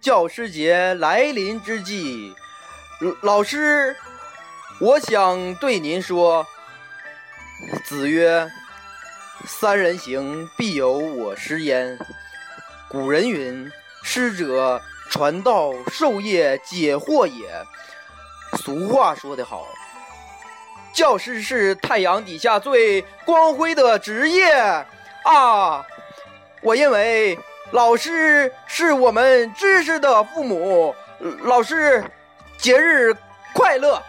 教师节来临之际，老师，我想对您说：“子曰，三人行，必有我师焉。”古人云：“师者，传道授业解惑也。”俗话说得好，教师是太阳底下最光辉的职业啊！我认为。老师是我们知识的父母，老师节日快乐！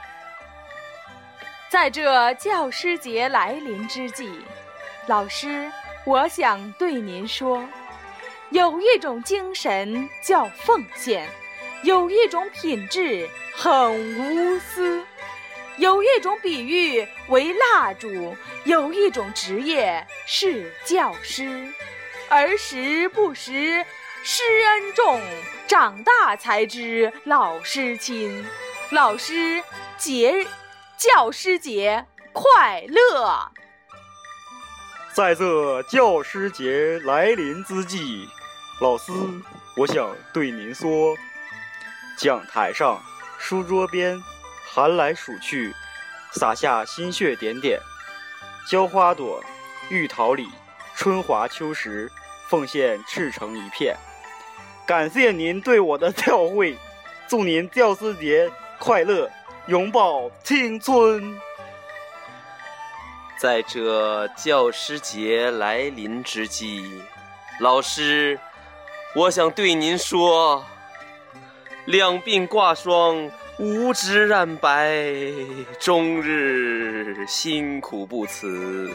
在这教师节来临之际，老师，我想对您说，有一种精神叫奉献，有一种品质很无私，有一种比喻为蜡烛，有一种职业是教师。儿时不识师恩重，长大才知老师亲。老师节，教师节快乐！在这教师节来临之际，老师，我想对您说：讲台上、书桌边，寒来暑去，洒下心血点点；浇花朵，育桃李，春华秋实。奉献赤诚一片，感谢您对我的教诲，祝您教师节快乐，永葆青春。在这教师节来临之际，老师，我想对您说：两鬓挂霜，五指染白，终日辛苦不辞，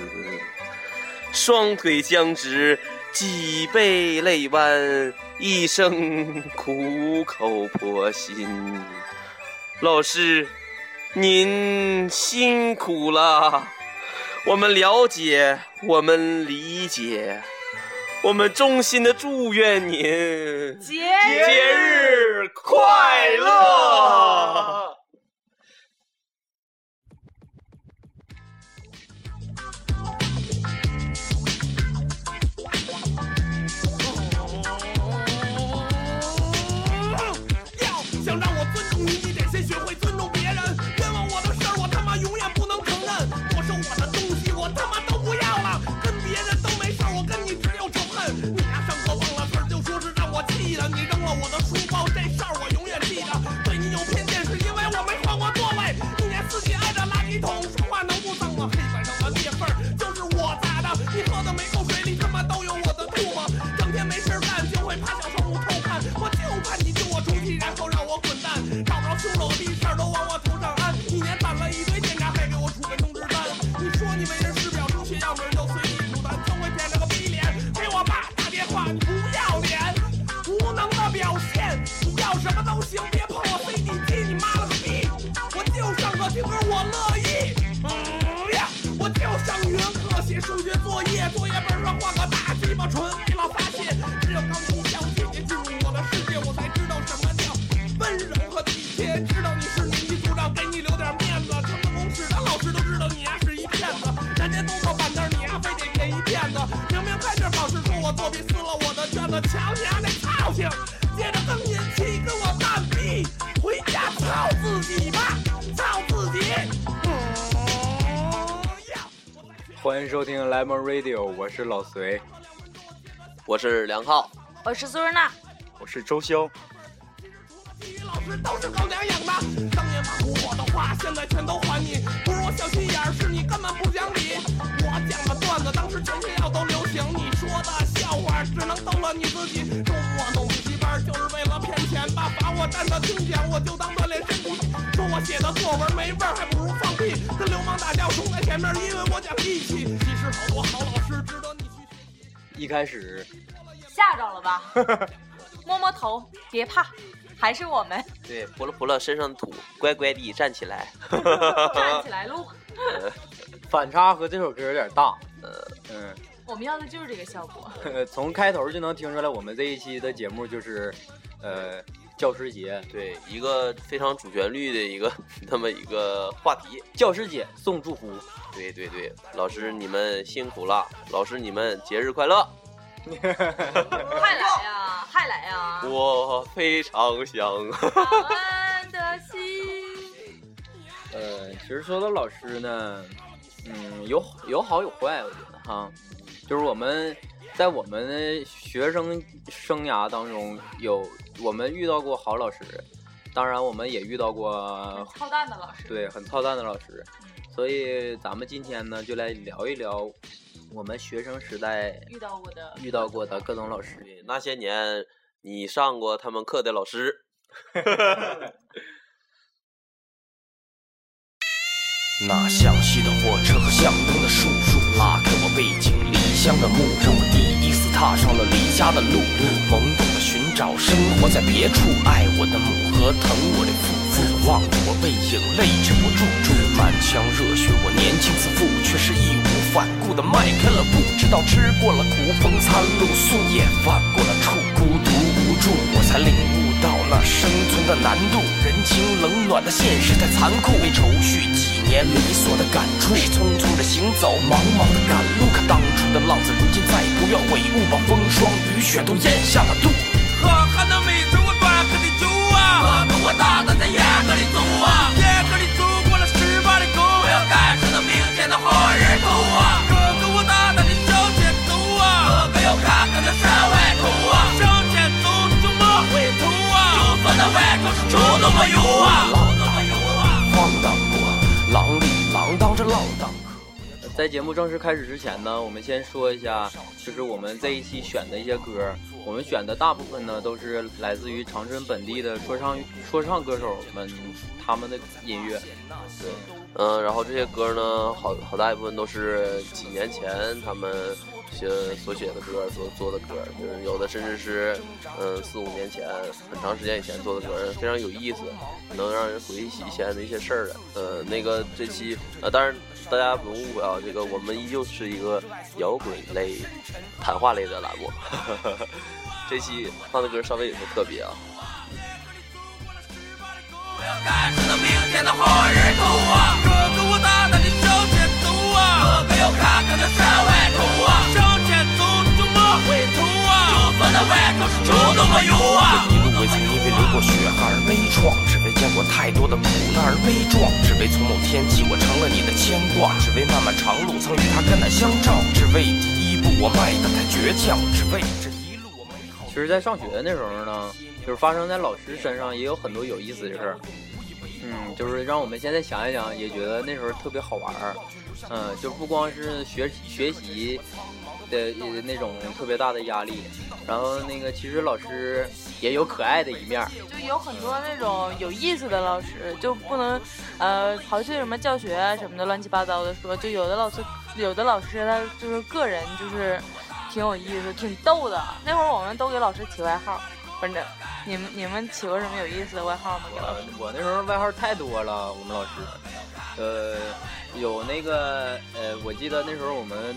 双腿僵直。脊背泪弯，一生苦口婆心。老师，您辛苦了，我们了解，我们理解，我们衷心的祝愿您节节日快乐。作业本上画个大鸡巴唇欢迎收听 Lemon Radio，我是老隋，我是梁浩，我是苏瑞娜，我是周潇。老师都是狗娘养的，当年骂过我的话，现在全都还你。不是我小心眼儿，是你根本不讲理。我讲的段子，当时全学校都流行。你说的笑话，只能逗乐你自己。周末弄补习班，就是为了骗钱吧？罚我站着听讲，我就当锻炼身体。说我写的作文没味儿，还不如放屁。跟流氓打架，冲在前面，因为我讲义气。一开始吓着了吧？摸摸头，别怕，还是我们。对，扑了扑了身上的土，乖乖地站起来。站起来录。反差和这首歌有点大。呃嗯，我们要的就是这个效果。从开头就能听出来，我们这一期的节目就是，呃，教师节。对，一个非常主旋律的一个 那么一个话题。教师节送祝福。对对对，老师你们辛苦了，老师你们节日快乐。快来呀！还来呀？我非常想。感恩的心。呃，其实说到老师呢，嗯，有有好有坏，我觉得哈，就是我们在我们学生生涯当中有我们遇到过好老师，当然我们也遇到过操蛋的老师。对很操蛋的老师，所以咱们今天呢就来聊一聊我们学生时代遇到过的遇到过的各种老师。那些年你上过他们课的老师，那详细的火车和响灯的叔叔，拉开我背井乡的墓，让我第一次踏上了离家的路，懵懂的寻找生活在别处，爱我的母和疼我的父，望着我背影泪止不住，满腔热血我年轻自负，却是义无反顾的迈开了步，直到吃过了苦风餐露宿，也犯过了处，孤独无助，我才领悟到那生存的难度，人情冷暖的现实太残酷，被愁绪年理所的感触，是匆匆的行走，茫茫的赶路，可当初的浪子，如今再不要悔悟，把风霜雨雪都咽下了肚。喝喊的没醉过断喝的酒啊，哥哥我大的在烟喝里走啊，烟喝里走过了十八的沟，我要感受那明天的好日头啊，哥哥我大胆的向前走啊，哥哥要看看那山外头啊，向前走就莫回头啊，就算那外头是猪都没有啊，猪都没有啊。晃荡过，浪里浪荡着浪荡。在节目正式开始之前呢，我们先说一下，就是我们这一期选的一些歌。我们选的大部分呢，都是来自于长春本地的说唱说唱歌手们他们的音乐。对，嗯，然后这些歌呢，好好大一部分都是几年前他们写所写的歌，所做的歌，就是有的甚至是嗯四五年前很长时间以前做的歌，非常有意思，能让人回忆起以前的一些事儿来。呃，那个这期呃，当然大家不用误会啊，这个我们依旧是一个摇滚类、谈话类的栏目。这期放的歌稍微有些特别啊。哥哥我大大的向前走啊！哥哥要看看那山外头啊！向前走就莫回头啊！就算那外头是猪都没有啊！一路未曾因为流过血汗而悲怆，只为见过太多的苦难而悲壮，只为从某天起我成了你的牵挂，只为漫漫长路曾与他肝胆相照，只为第一步我迈得太倔强，只为这一路我美好。其实，在上学的那时候呢，就是发生在老师身上也有很多有意思的事儿。嗯，就是让我们现在想一想，也觉得那时候特别好玩儿。嗯，就不光是学学习的呃那种特别大的压力，然后那个其实老师也有可爱的一面儿。就有很多那种有意思的老师，就不能，呃，刨去什么教学啊什么的乱七八糟的说，就有的老师，有的老师他就是个人就是挺有意思、挺逗的。那会儿我们都给老师起外号，反正你们你们起过什么有意思的外号吗？我？我那时候外号太多了，我们老师，呃，有那个呃，我记得那时候我们，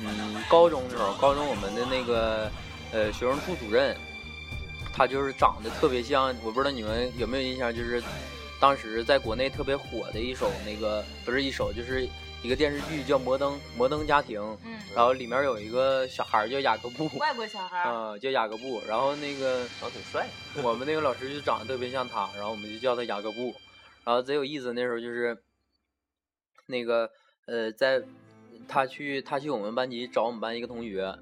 嗯，高中的时候，高中我们的那个呃学生处主任，他就是长得特别像，我不知道你们有没有印象，就是当时在国内特别火的一首那个不是一首，就是一个电视剧叫《摩登摩登家庭》，嗯，然后里面有一个小孩叫雅各布，外国小孩儿，啊、叫雅各布，然后那个长得挺帅，我们那个老师就长得特别像他，然后我们就叫他雅各布，然后贼有意思。那时候就是那个呃，在他去他去我们班级找我们班一个同学，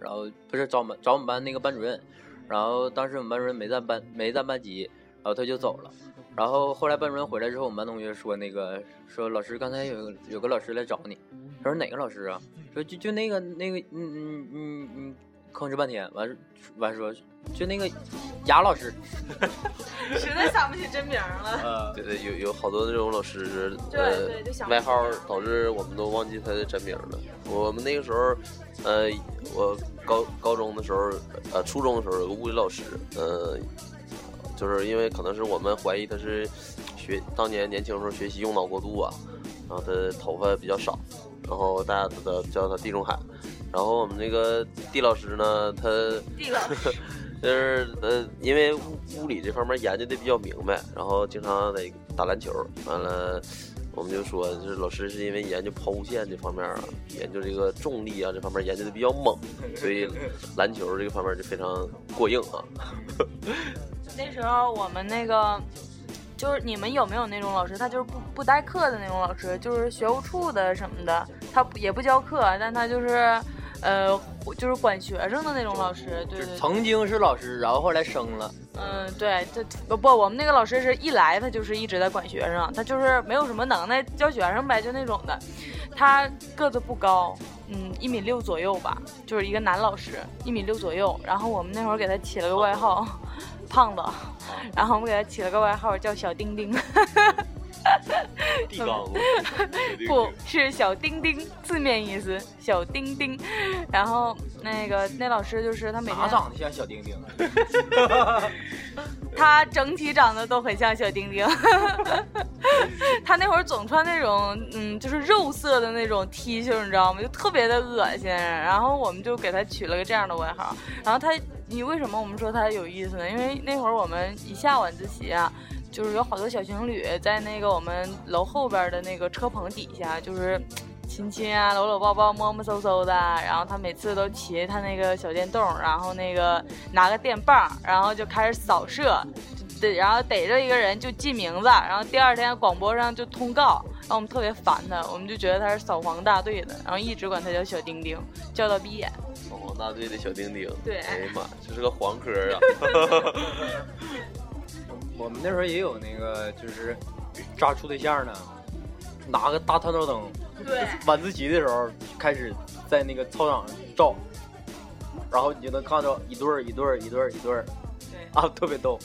然后不是找我们找我们班那个班主任，然后当时我们班主任没在班没在班级，然后他就走了。然后后来班主任回来之后，我们班同学说那个说老师刚才有有个老师来找你，他说哪个老师啊？说就就那个那个嗯嗯嗯嗯，吭哧半天，完完说就那个雅老师，实在想不起真名了。呃，对对，有有好多那种老师是对呃对就想不外号起来导致我们都忘记他的真名了。我们那个时候，呃，我高高中的时候，呃，初中的时候有个物理老师，呃，就是因为可能是我们怀疑他是学当年年轻时候学习用脑过度啊，然后他头发比较少，然后大家都叫他地中海。然后我们那个地老师呢，他地老师，就是呃，因为物物理这方面研究的比较明白，然后经常得打篮球。完了，我们就说，就是老师是因为研究抛物线这方面啊，研究这个重力啊这方面研究的比较猛，所以篮球这个方面就非常过硬啊。那时候我们那个，就是你们有没有那种老师，他就是不不代课的那种老师，就是学务处的什么的，他也不教课，但他就是，呃，就是管学生的那种老师，对对对。曾经是老师，然后后来升了。嗯，对，他不不，我们那个老师是一来他就是一直在管学生，他就是没有什么能耐教学生呗，就那种的。他个子不高，嗯，一米六左右吧，就是一个男老师，一米六左右。然后我们那会儿给他起了个外号，胖子，然后我们给他起了个外号叫小丁丁。地杠不是小丁丁，字面意思小丁丁。然后那个那老师就是他每天哪长得像小丁丁？他整体长得都很像小丁丁。他那会儿总穿那种嗯，就是肉色的那种 T 恤，你知道吗？就特别的恶心。然后我们就给他取了个这样的外号。然后他，你为什么我们说他有意思呢？因为那会儿我们一下晚自习啊。就是有好多小情侣在那个我们楼后边的那个车棚底下，就是亲亲啊、搂搂抱抱、摸摸搜搜的。然后他每次都骑他那个小电动，然后那个拿个电棒，然后就开始扫射，对，然后逮着一个人就记名字，然后第二天广播上就通告，然后我们特别烦他，我们就觉得他是扫黄大队的，然后一直管他叫小丁丁，叫到闭眼。扫黄大队的小丁丁，对哎呀妈，这是个黄科啊！我们那时候也有那个，就是抓处对象呢，拿个大探照灯，对，晚自习的时候开始在那个操场上照，然后你就能看到一对儿一对儿一对儿一对儿，对。啊，特别逗。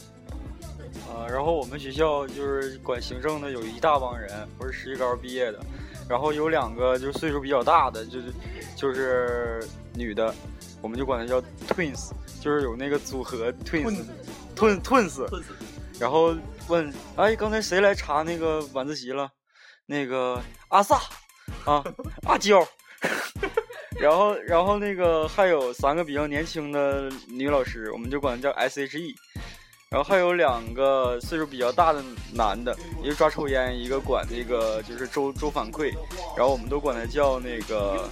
啊，然后我们学校就是管行政的有一大帮人，我是实习高毕业的，然后有两个就是岁数比较大的，就是就是女的，我们就管她叫 twins，就是有那个组合 twins，twin twins，然后问，哎，刚才谁来查那个晚自习了？那个阿萨，啊，阿娇。然后，然后那个还有三个比较年轻的女老师，我们就管她叫 S.H.E。然后还有两个岁数比较大的男的，一个抓抽烟，一个管那个就是周周反馈，然后我们都管他叫那个，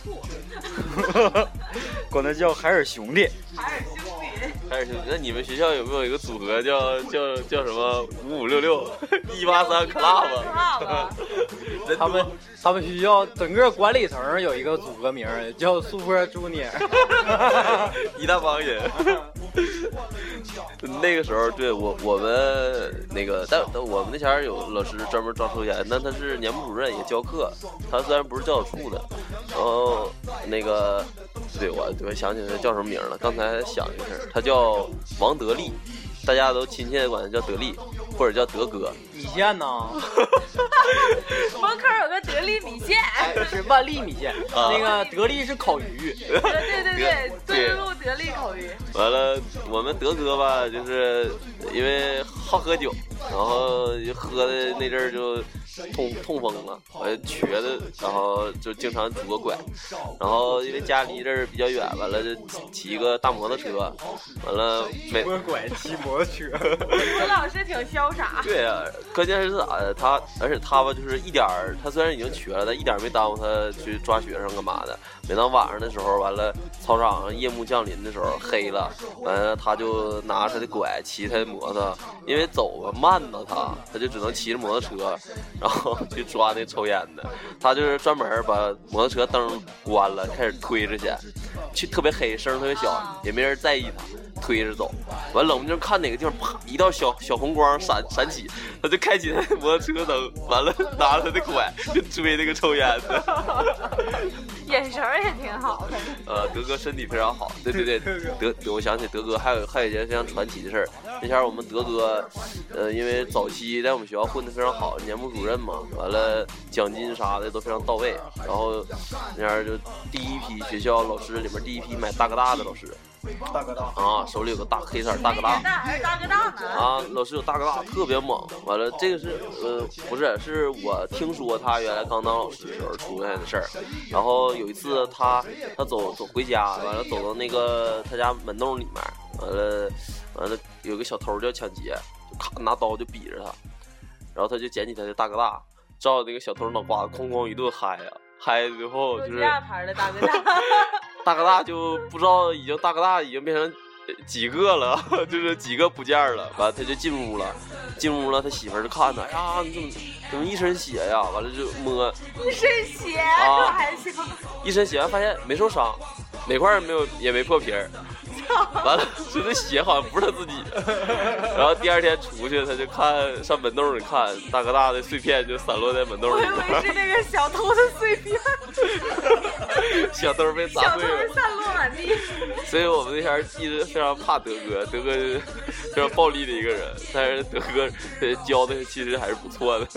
管他叫海尔兄弟。海尔兄弟。海尔兄弟，那你们学校有没有一个组合叫叫叫什么五五六六一八三 club？他们他们学校整个管理层有一个组合名儿叫 Super Junior，一大帮人。那个时候，对我我们那个，但但我们那前有老师专门抓抽烟，那他是年部主任也教课，他虽然不是教导处的，然后那个，对我我想起来叫什么名了，刚才想一下，他叫王德利，大家都亲切的管他叫德利，或者叫德哥。米线呢？门口有个德利米线，哎，是万利米线，啊那个德利是烤鱼。对对对对，路德利烤鱼。完了，我们德哥吧，就是因为好喝酒，然后就喝的那阵儿就痛痛风了，完了瘸的，然后就经常拄个拐，然后因为家离这儿比较远，完了就骑个大摩托车，完了每摸拐骑摩托车，我老师挺潇洒。对啊，关键是咋的？他而且他吧，就是一点儿，他虽然已经瘸了，但一点儿没耽误他去抓学生干嘛的。每当晚上的时候，完了操场上夜幕降临的时候，黑了，完了他就拿他的拐骑他的摩托，因为走吧慢呢，他他就只能骑着摩托车，然后去抓那抽烟的。他就是专门把摩托车灯关了，开始推着去，去特别黑，声特别小，也没人在意他。推着走，完冷不丁看哪个地方，啪，一道小小红光闪闪起，他就开启他的摩托车灯，完了拿着他的拐就追那个抽烟的。眼神儿也挺好的。呃，德哥身体非常好，对对对，德德，我想起德哥还有还有一件非常传奇的事儿。那前儿我们德哥，呃，因为早期在我们学校混得非常好，年部主任嘛，完了奖金啥的都非常到位。然后那前儿就第一批学校老师里面第一批买大哥大的老师，大哥大，啊，手里有个大黑色大哥大。大还是大哥大呢？啊，老师有大哥大，特别猛。完了，这个是呃，不是，是我听说他原来刚当老师的时候出现的事儿。然后有一次他他走走回家，完了走到那个他家门洞里面，完了完了有个小偷就要抢劫，就咔拿刀就逼着他，然后他就捡起他的大哥大，照那个小偷脑瓜子哐哐一顿嗨呀、嗨最后就是大哥大，大哥大就不知道已经大哥大已经变成呃几个了，就是几个不见了。完了他就进屋了，进屋了，他媳妇儿就看他，哎呀，你怎么怎么一身血呀？完了就摸一身血，啊。一身血，发现没受伤，哪块儿没有也没破皮儿。完了，说这血好像不是他自己的。然后第二天出去，他就看上门洞里看，大哥大的碎片就散落在门洞里我以为是那个小偷的碎片，小偷被 砸小偷碎了。散落满地。所以我们那前儿一直非常怕德哥，德哥是非常暴力的一个人，但是德哥呃教的其实还是不错的。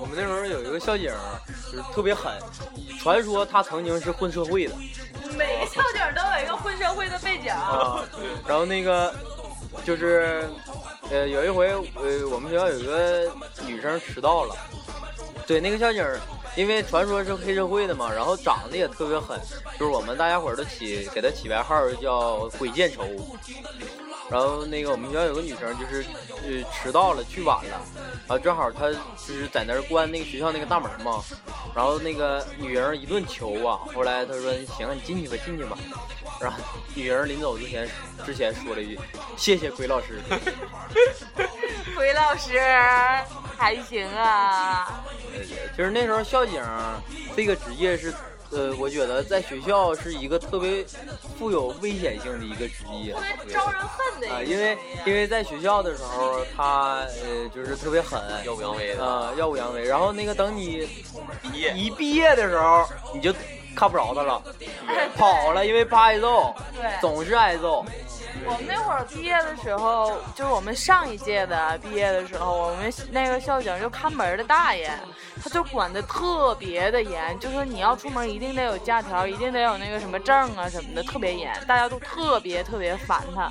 我们那时候有一个校警，就是特别狠，传说他曾经是混社会的 每个校警都有一个混社会的背景。啊。然后那个就是呃有一回呃我们学校有一个女生迟到了，对那个校警。因为传说是黑社会的嘛，然后长得也特别狠，就是我们大家伙都起给他起外号叫“鬼见愁”。然后那个我们学校有个女生就是呃迟到了，去晚了，啊正好她就是在那儿关那个学校那个大门嘛，然后那个女人一顿求啊，后来她说行，你进去吧，进去吧。然后女人临走之前之前说了一句谢谢鬼老师，鬼老师还行啊，就是那时候校警这个职业是。呃，我觉得在学校是一个特别富有危险性的一个职业，特别招人恨的啊。因为因为在学校的时候，他呃就是特别狠，耀武扬威的啊、耀武扬威。然后那个等你毕业一毕业的时候，你就看不着他了，跑了，因为怕挨揍，对总是挨揍。我们那会儿毕业的时候，就是我们上一届的毕业的时候，我们那个校警就看门的大爷，他就管的特别的严，就说你要出门一定得有假条，一定得有那个什么证啊什么的，特别严，大家都特别特别烦他。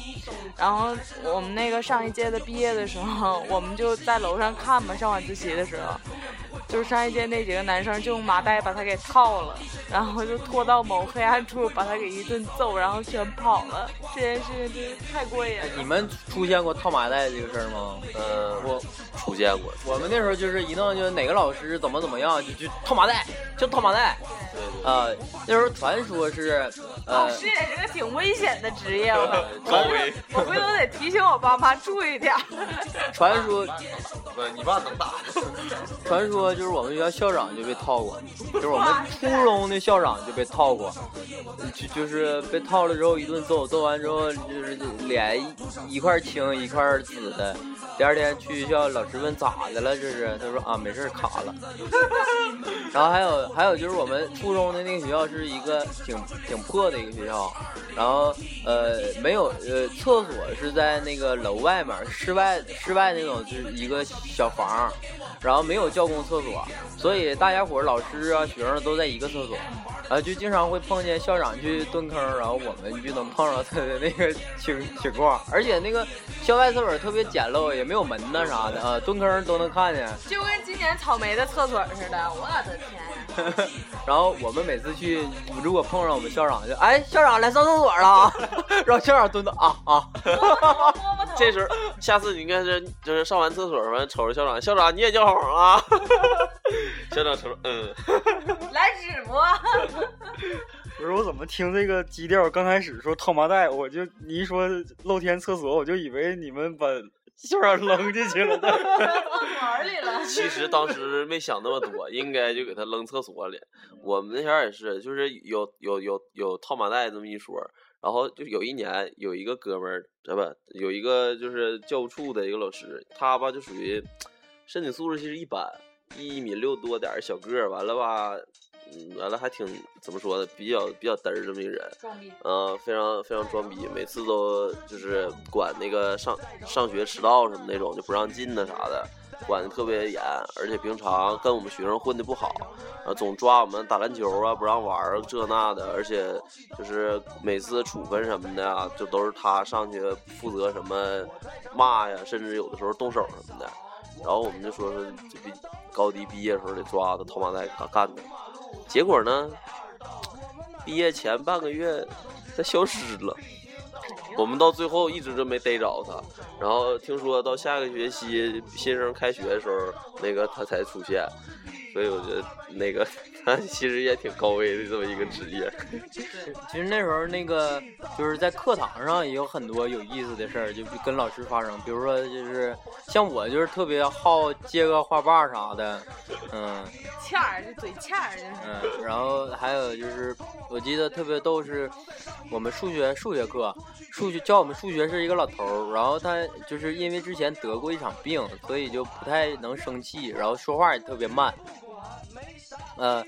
然后我们那个上一届的毕业的时候，我们就在楼上看嘛，上晚自习的时候。就是上一届那几个男生就用麻袋把他给套了，然后就拖到某黑暗处把他给一顿揍，然后全跑了。这件事情真是太过瘾了。你们出现过套麻袋这个事儿吗？呃，我出现过，我们那时候就是一弄就哪个老师怎么怎么样，就就套麻袋，就套麻袋。对对啊、那时候传说是，呃，老师也是个挺危险的职业，我高危我回头得提醒我爸妈注意点儿。传说不，你爸能打。传说就是我们学校校长就被套过，就是我们初中的校长就被套过，就就是被套了之后一顿揍，揍完之后就是脸一块青一块紫的。第二天去学校，老师问咋的了？这是他说啊没事卡了。然后还有还有就是我们初中的那个学校是一个挺挺破的一个学校，然后呃没有呃厕所是在那个楼外面室外室外那种就是一个小房，然后没有教工厕所，所以大家伙儿老师啊学生都在一个厕所，啊就经常会碰见校长去蹲坑，然后我们就能碰着他的那个情情况，而且那个校外厕所特别简陋，也没有门呐啥的啊，蹲坑都能看见。就跟今年草莓的厕所似的，我的天！然后我们每次去，如果碰上我们校长，就哎，校长来上厕所了，然后校长蹲着啊啊。这时候，下次你应该是就是上完厕所完瞅着校长，校长你也叫好啊？校长瞅着嗯，来纸不。不是我怎么听这个基调？刚开始说套麻袋，我就你一说露天厕所，我就以为你们把 校长扔进去了里了。其实当时没想那么多，应该就给他扔厕所里。我们那前儿也是，就是有有有有套马袋这么一说。然后就有一年有一个哥们儿，呃不，有一个就是教务处的一个老师，他吧就属于身体素质其实一般，一米六多点儿小个儿，完了吧，嗯，完了还挺怎么说呢，比较比较嘚儿这么一个人。嗯，非常非常装逼，每次都就是管那个上上学迟到什么那种就不让进的啥的，管的特别严，而且平常跟我们学生混的不好，啊，总抓我们打篮球啊，不让玩儿这那的，而且就是每次处分什么的啊，就都是他上去负责什么骂呀，甚至有的时候动手什么的。然后我们就说说，这毕高低毕业时候得抓他套麻袋他干的，结果呢，毕业前半个月他消失了。我们到最后一直就没逮着他，然后听说到下个学期新生开学的时候，那个他才出现，所以我觉得那个他其实也挺高危的这么一个职业。其实那时候那个就是在课堂上也有很多有意思的事儿，就跟老师发生。比如说就是像我就是特别好接个话把啥的，嗯 欠儿就嘴欠儿就是。嗯，然后还有就是我记得特别逗是，我们数学数学课，数学教我们数学是一个老头儿，然后他就是因为之前得过一场病，所以就不太能生气，然后说话也特别慢。呃，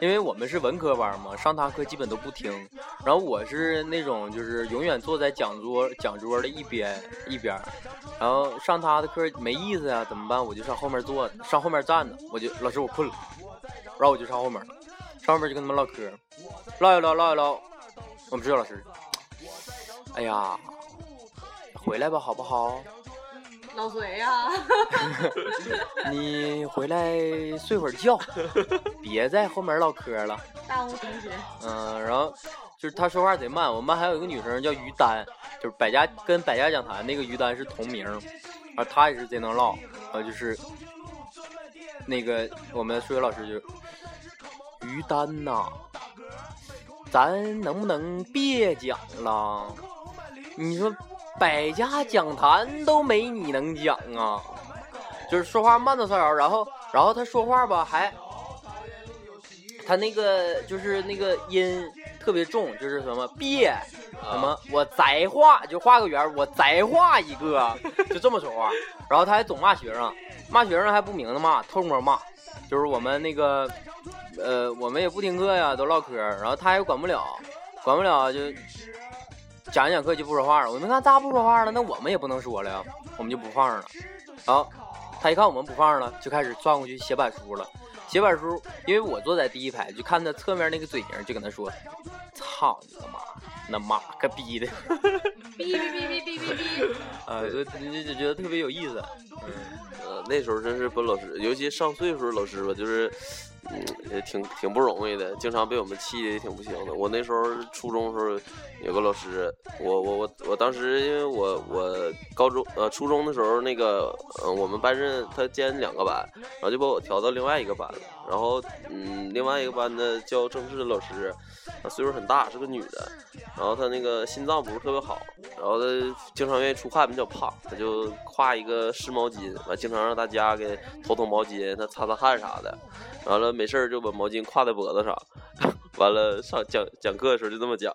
因为我们是文科班嘛，上他课基本都不听。然后我是那种就是永远坐在讲桌讲桌的一边一边，然后上他的课没意思呀，怎么办？我就上后面坐，上后面站着，我就老师我困了，然后我就上后面，上后面就跟他们唠嗑，唠一唠唠一唠，我们指导老师，哎呀，回来吧好不好？老隋呀，你回来睡会儿觉，别在后面唠嗑了。耽误同学。嗯，然后就是他说话贼慢。我们班还有一个女生叫于丹，就是百家跟百家讲坛那个于丹是同名，啊，她也是贼能唠。然后就是那个我们数学老师就于丹呐，咱能不能别讲了？你说百家讲坛都没你能讲啊，就是说话慢的骚扰，然后然后他说话吧还。他那个就是那个音特别重，就是什么别什么我再画就画个圆，我再画一个，就这么说话。然后他还总骂学生，骂学生还不明的骂，偷摸骂。就是我们那个呃，我们也不听课呀，都唠嗑，然后他也管不了，管不了就讲一讲课就不说话了。我们看咋不说话了？那我们也不能说了呀，我们就不放了。然后他一看我们不放了，就开始转过去写板书了。写板书，因为我坐在第一排，就看他侧面那个嘴型，就跟他说：“操你个妈，那妈个逼的！”哔哔哔哔哔哔哔。啊，就就就觉得特别有意思。呃，那时候真是不老师，尤其上岁数的老师吧，就是，嗯，也挺挺不容易的，经常被我们气的也挺不行的。我那时候初中的时候有个老师，我我我我当时因为我我高中呃初中的时候那个呃我们班任他兼两个班，然后就把我调到另外一个班了。然后嗯，另外一个班的教政治的老师，她岁数很大，是个女的，然后她那个心脏不是特别好，然后她经常愿意出汗，比较胖，她就挎一个湿毛巾，完经常让大家给头头毛巾，她擦擦汗啥的。完了没事儿就把毛巾挎在脖子上，完了上讲讲课的时候就这么讲。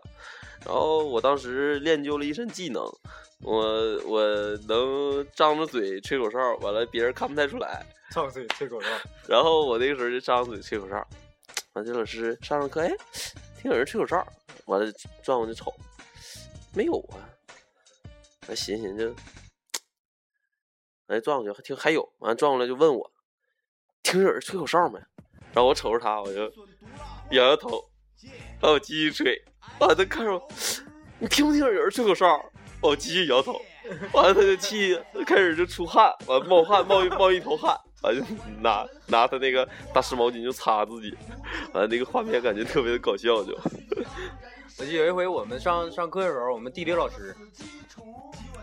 然后我当时练就了一身技能，我我能张着嘴吹口哨，完了别人看不太出来。张嘴吹口哨，然后我那个时候就张嘴吹口哨，完这老师上上课，哎，听有人吹口哨，完了转过去瞅，没有啊，完寻思寻思就，哎转过去还听还有，完转过来就问我，听有人吹口哨没？然后我瞅着他，我就摇摇头，然后我继续吹，完了他看着我，你听不听有人吹口哨？我继续摇头，完了他就气，开始就出汗，完冒汗冒一冒一头汗。完就拿拿他那个大湿毛巾就擦自己，完了那个画面感觉特别的搞笑，就。我记得有一回我们上上课的时候，我们地理老师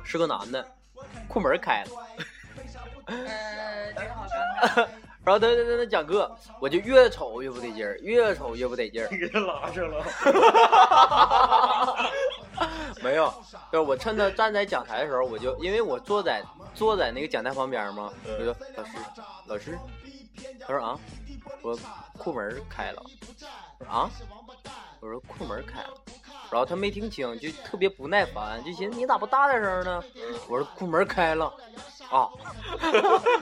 是个男的，裤门开了，呃，这个好尴尬。然后他他他讲课，我就越瞅越不得劲儿，越瞅越不得劲儿。给他拉上了。没有，就是我趁他站在讲台的时候，我就因为我坐在坐在那个讲台旁边嘛，我就老师老师，他说啊，我库门开了，啊，我说库门开了，然后他没听清，就特别不耐烦，就寻思你咋不大点声呢？我说库门开了，啊，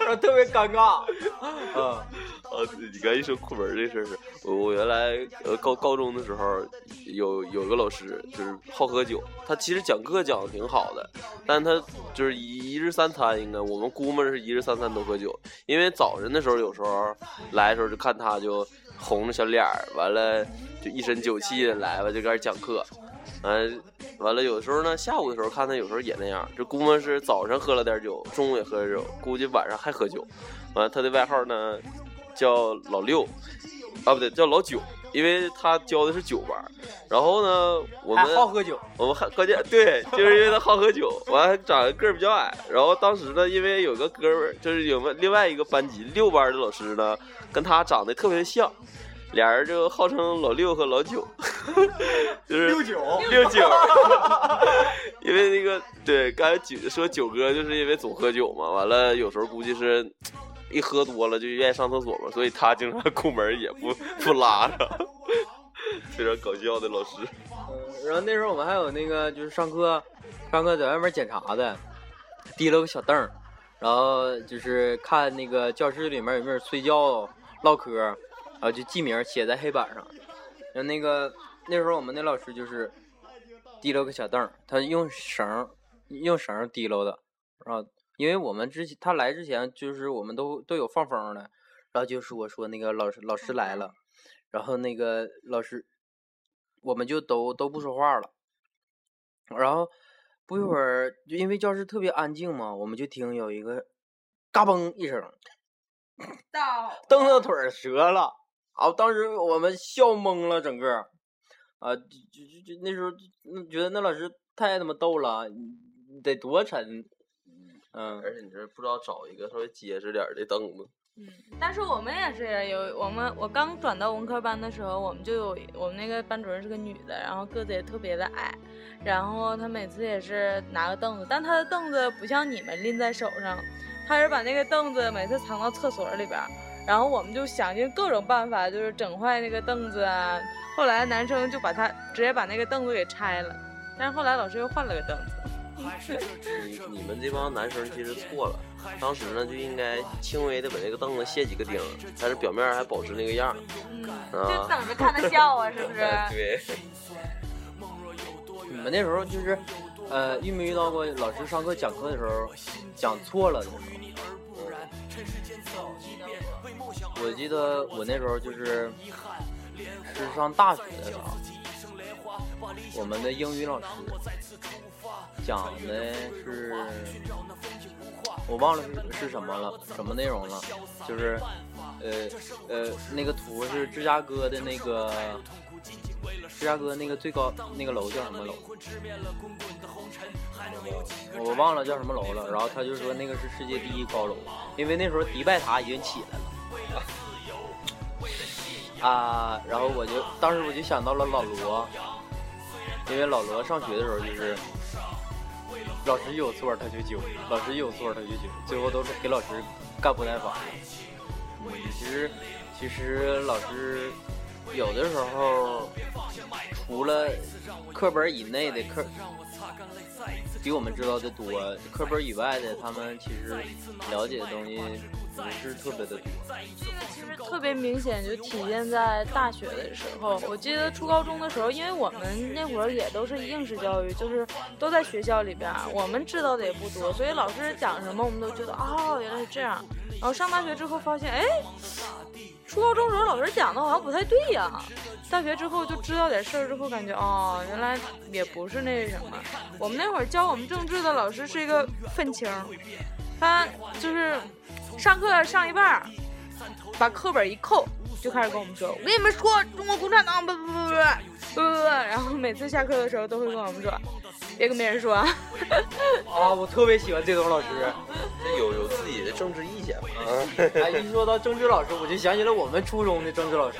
然后特别尴尬，啊。啊，你刚一说裤门这事儿，我我原来呃高高中的时候有有个老师就是好喝酒，他其实讲课讲的挺好的，但他就是一日三餐应该我们估摸着是一日三餐都喝酒，因为早晨的时候有时候来的时候就看他就红着小脸儿，完了就一身酒气的来吧就开始讲课，完完了有的时候呢下午的时候看他有时候也那样，这估摸是早上喝了点酒，中午也喝点酒，估计晚上还喝酒，完了他的外号呢。叫老六，啊不对，叫老九，因为他教的是九班，然后呢，我们好喝酒，我们还关键对，就是因为他好喝酒，完还长得个儿比较矮。然后当时呢，因为有个哥们儿，就是有个另外一个班级六班的老师呢，跟他长得特别像，俩人就号称老六和老九，就是六九，六九。因为那个对，刚才九说九哥就是因为总喝酒嘛，完了有时候估计是一喝多了就愿意上厕所嘛，所以他经常抠门也不不拉着，非常搞笑的老师。嗯然后那时候我们还有那个就是上课，上课在外面检查的，提了个小凳儿，然后就是看那个教室里面有没有人睡觉、唠嗑，然后就记名写在黑板上。然后那个那时候我们那老师就是提了个小凳儿，他用绳儿用绳儿提溜的，然后因为我们之前他来之前就是我们都都有放风的，然后就说说那个老师老师来了，然后那个老师我们就都都不说话了，然后不一会儿就因为教室特别安静嘛，我们就听有一个嘎嘣一声，到蹬子腿儿折了，啊！当时我们笑懵了，整个啊，就就就那时候就那觉得那老师太他妈逗了，你得多沉，嗯，而且你这不知道找一个稍微结实点儿的凳子，嗯，但是我们也是有我们我刚转到文科班的时候，我们就有我们那个班主任是个女的，然后个子也特别的矮，然后她每次也是拿个凳子，但她的凳子不像你们拎在手上，她是把那个凳子每次藏到厕所里边儿，然后我们就想尽各种办法，就是整坏那个凳子啊。后来男生就把他直接把那个凳子给拆了，但是后来老师又换了个凳子。你 你们这帮男生其实错了，当时呢就应该轻微的把这个凳子卸几个钉，但是表面还保持那个样啊就等着看他笑啊，是不是？对，你们那时候就是，呃，遇没遇到过老师上课讲课的时候讲错了的时候？我记得我那时候就是是上大学的时候，我们的英语老师讲的是，我忘了是是什么了，什么内容了，就是呃呃那个图是芝加哥的那个芝加哥那个最高那个楼叫什么楼？我忘了叫什么楼了。然后他就说那个是世界第一高楼，因为那时候迪拜塔已经起来了。啊，然后我就当时我就想到了老罗，因为老罗上学的时候就是老师有错他就揪，老师有错他就揪，最后都是给老师干不耐烦。了，其实其实老师有的时候除了课本以内的课，比我们知道的多，课本以外的他们其实了解的东西不是特别的多。特别明显就体现在大学的时候。我记得初高中的时候，因为我们那会儿也都是应试教育，就是都在学校里边，我们知道的也不多，所以老师讲什么我们都觉得哦原来是这样。然后上大学之后发现，哎，初高中时候老师讲的好像不太对呀。大学之后就知道点事儿之后，感觉哦原来也不是那什么。我们那会儿教我们政治的老师是一个愤青，他就是上课上一半儿。把课本一扣，就开始跟我们说：“我跟你们说，中国共产党不不不不不不不。”然后每次下课的时候都会跟我们说：“别跟别人说。啊，我特别喜欢这种老师。有有自己的政治意见嘛。哎，一说到政治老师，我就想起了我们初中的政治老师，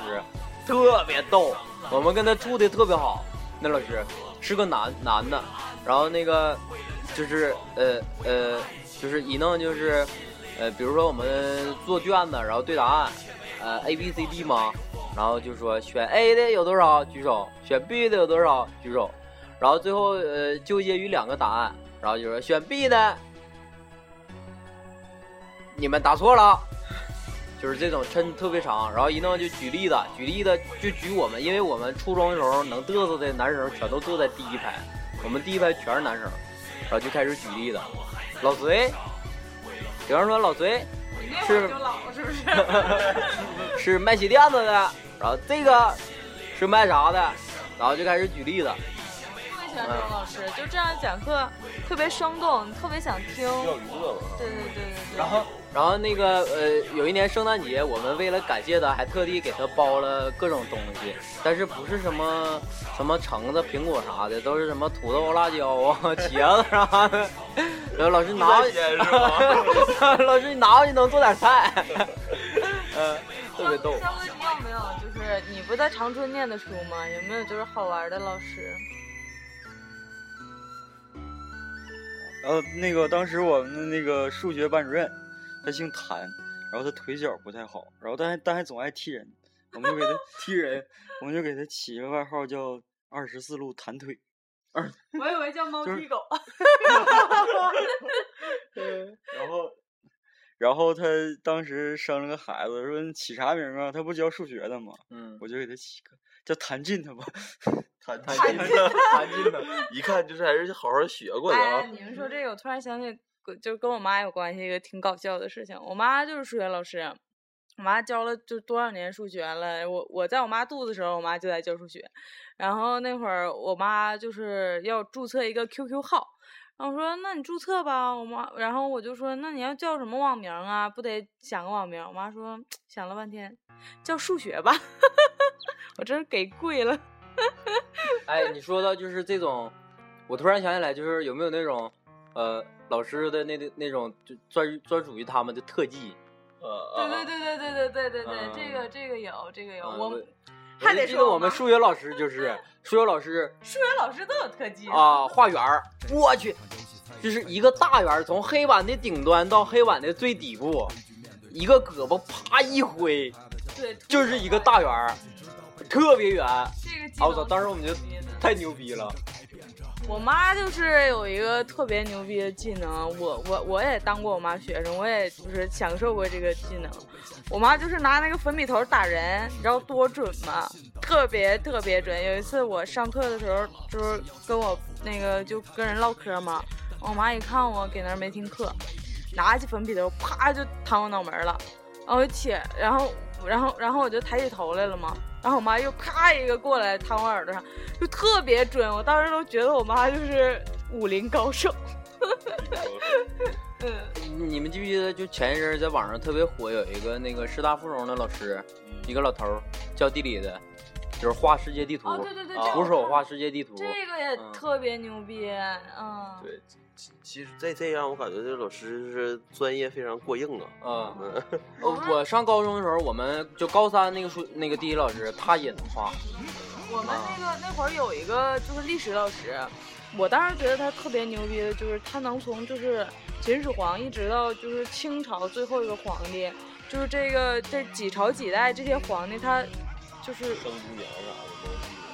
特别逗。我们跟他处的特别好。那老师是个男男的，然后那个就是呃呃，就是一弄就是。呃，比如说我们做卷子，然后对答案，呃，A B C D 嘛，然后就说选 A 的有多少举手，选 B 的有多少举手，然后最后呃纠结于两个答案，然后就说选 B 的，你们答错了，就是这种抻特别长，然后一弄就举例子，举例子就举我们，因为我们初中的时候能嘚瑟的男生全都坐在第一排，我们第一排全是男生，然后就开始举例子，老隋。比方说老隋是是不是？是 卖鞋垫子的，然后这个是卖啥的，然后就开始举例子。特别喜欢这种老师，就这样讲课特别生动，特别想听。要娱乐嘛。对对对对对。然后，然后那个呃，有一年圣诞节，我们为了感谢他，还特地给他包了各种东西，但是不是什么什么橙子、苹果啥的，都是什么土豆、辣椒啊、茄子啥的。然后老师你拿回去，老师你拿回去能做点菜，呃，特别逗。你有没有就是你不在长春念的书吗？有没有就是好玩的老师？然后那个当时我们的那个数学班主任，他姓谭，然后他腿脚不太好，然后但还但还总爱踢人，我们就给他踢人，我们就给他 起个外号叫二十四路弹腿。二我以为叫猫就是踢狗。然后，然后他当时生了个孩子，说你起啥名啊？他不教数学的吗？嗯，我就给他起个叫谭进他吧。谭谭进的，谭进的。一看就是还是好好学过的哎，啊。你们说这个，我突然想起，就跟我妈有关系一个挺搞笑的事情。我妈就是数学老师，我妈教了就多少年数学了。我我在我妈肚子的时候，我妈就在教数学。然后那会儿我妈就是要注册一个 QQ 号，然后我说那你注册吧，我妈，然后我就说那你要叫什么网名啊？不得想个网名？我妈说想了半天，叫数学吧。我真是给跪了。哎，你说的就是这种，我突然想起来，就是有没有那种，呃，老师的那那那种就专专属于他们的特技？呃对对对对对对对对这个这个有这个有，我还记得我们数学老师就是数学老师 数学老师都有特技啊，画圆儿，我去，就是一个大圆儿，从黑板的顶端到黑板的最底部，一个胳膊啪一挥，对，就是一个大圆儿，特别圆。啊，这个技我操！当时我们就太牛逼了。我妈就是有一个特别牛逼的技能，我我我也当过我妈学生，我也就是享受过这个技能。我妈就是拿那个粉笔头打人，你知道多准吗？特别特别准。有一次我上课的时候，就是跟我那个就跟人唠嗑嘛，我妈一看我给那没听课，拿起粉笔头啪就弹我脑门了，然后我起，然后然后然后我就抬起头来了嘛，然后我妈又咔一个过来弹我耳朵上，就特别准，我当时都觉得我妈就是武林高手。嗯，你们记不记得，就前一阵儿在网上特别火，有一个那个师大附中的老师，一个老头儿教地理的，就是画世界地图，哦对对对，啊这个徒手画世界地图。这个也嗯特别牛逼，嗯，对，其其实这这样，我感觉这老师是专业非常过硬啊。嗯，我上高中的时候，我们就高三那个数那个地理老师，他也能画。我们那个那会儿有一个就是历史老师，我当时觉得他特别牛逼的，就是他能从就是秦始皇一直到就是清朝最后一个皇帝，就是这个这几朝几代这些皇帝，他就是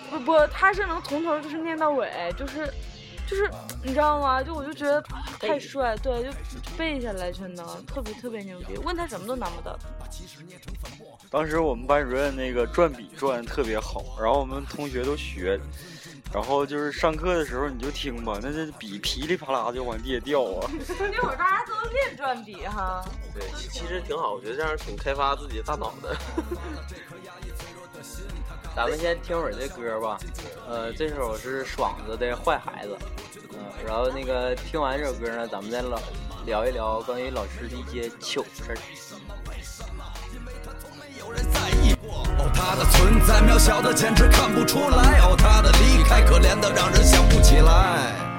不不，他是能从头就是念到尾，就是就是你知道吗？就我就觉得太帅，对，就就背下来全能，特别特别牛逼，问他什么都难不倒。当时我们班主任那个转笔转的特别好，然后我们同学都学，然后就是上课的时候你就听吧，那这笔噼里啪啦就往地下掉啊。那会儿大家都练转笔哈。对，其其实挺好，我觉得这样挺开发自己的大脑的。咱们先听会儿这歌吧，呃，这首是爽子的《坏孩子》，嗯、然后那个听完这首歌呢，咱们再老聊一聊关于老师的一些糗事儿。哦，他的存在渺小的简直看不出来，哦，他的离开可怜的让人想不起来。